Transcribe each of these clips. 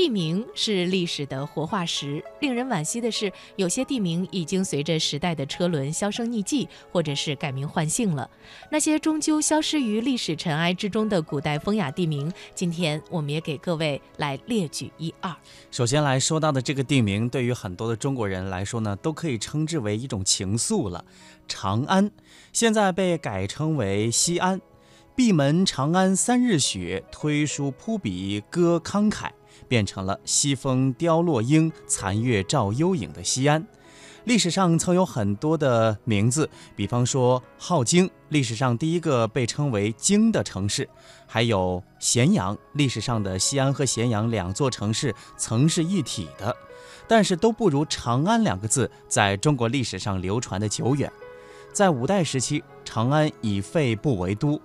地名是历史的活化石。令人惋惜的是，有些地名已经随着时代的车轮销声匿迹，或者是改名换姓了。那些终究消失于历史尘埃之中的古代风雅地名，今天我们也给各位来列举一二。首先来说到的这个地名，对于很多的中国人来说呢，都可以称之为一种情愫了。长安现在被改称为西安。闭门长安三日雪，推书扑笔歌慷慨，变成了西风凋落英，残月照幽影的西安。历史上曾有很多的名字，比方说镐京，历史上第一个被称为京的城市；还有咸阳，历史上的西安和咸阳两座城市曾是一体的，但是都不如长安两个字在中国历史上流传的久远。在五代时期，长安已废不为都。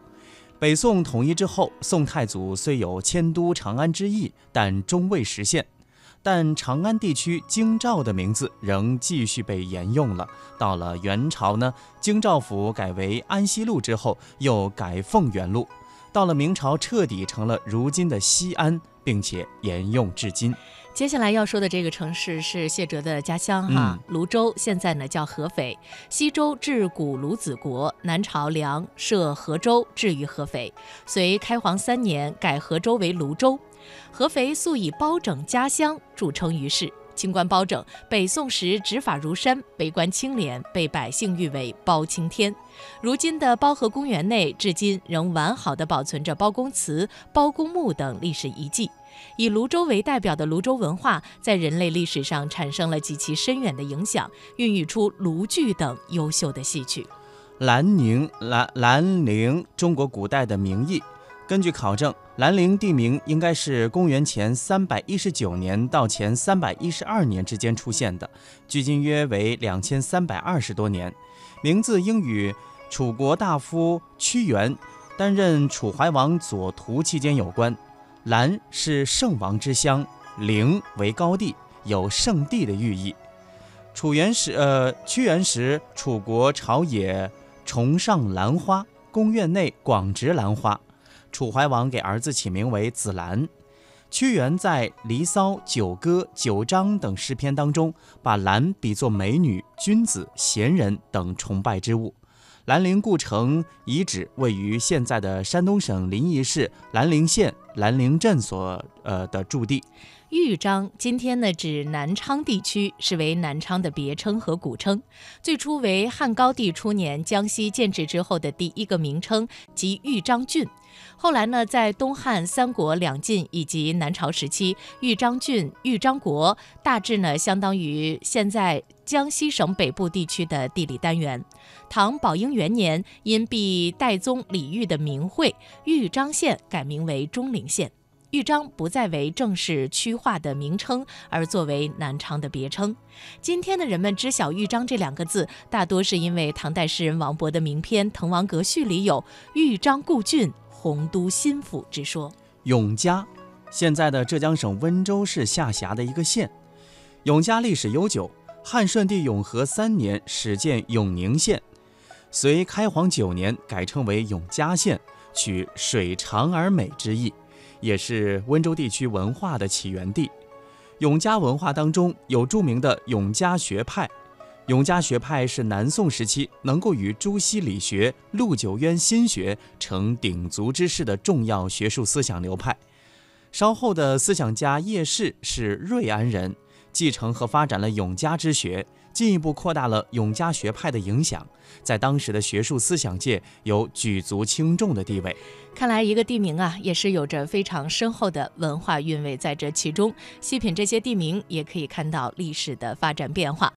北宋统一之后，宋太祖虽有迁都长安之意，但终未实现。但长安地区京兆的名字仍继续被沿用了。到了元朝呢，京兆府改为安西路之后，又改凤元路。到了明朝，彻底成了如今的西安，并且沿用至今。接下来要说的这个城市是谢哲的家乡哈，泸州，现在呢叫合肥。西周至古鲁子国，南朝梁设河州，置于合肥。隋开皇三年改河州为泸州。合肥素以包拯家乡著称于世。清官包拯，北宋时执法如山，为官清廉，被百姓誉为包青天。如今的包河公园内，至今仍完好的保存着包公祠、包公墓等历史遗迹。以泸州为代表的泸州文化，在人类历史上产生了极其深远的影响，孕育出卢剧等优秀的戏曲。兰陵，兰兰陵，中国古代的名义。根据考证，兰陵地名应该是公元前三百一十九年到前三百一十二年之间出现的，距今约为两千三百二十多年。名字应与楚国大夫屈原担任楚怀王左徒期间有关。兰是圣王之乡，陵为高地，有圣地的寓意。楚元时，呃，屈原时，楚国朝野崇尚兰花，宫苑内广植兰花。楚怀王给儿子起名为子兰。屈原在《离骚》《九歌》《九章》等诗篇当中，把兰比作美女、君子、贤人等崇拜之物。兰陵故城遗址位于现在的山东省临沂市兰陵县兰陵镇所呃的驻地。豫章今天呢指南昌地区，是为南昌的别称和古称。最初为汉高帝初年江西建制之后的第一个名称，即豫章郡。后来呢，在东汉、三国两晋以及南朝时期，豫章郡、豫章国大致呢相当于现在江西省北部地区的地理单元。唐宝应元年，因避代宗李煜的名讳，豫章县改名为钟陵县。豫章不再为正式区划的名称，而作为南昌的别称。今天的人们知晓豫章这两个字，大多是因为唐代诗人王勃的名篇《滕王阁序》里有“豫章故郡，洪都新府”之说。永嘉，现在的浙江省温州市下辖的一个县。永嘉历史悠久，汉顺帝永和三年始建永宁县，隋开皇九年改称为永嘉县，取水长而美之意。也是温州地区文化的起源地。永嘉文化当中有著名的永嘉学派。永嘉学派是南宋时期能够与朱熹理学、陆九渊心学成鼎足之势的重要学术思想流派。稍后的思想家叶适是瑞安人，继承和发展了永嘉之学。进一步扩大了永嘉学派的影响，在当时的学术思想界有举足轻重的地位。看来，一个地名啊，也是有着非常深厚的文化韵味在这其中。细品这些地名，也可以看到历史的发展变化。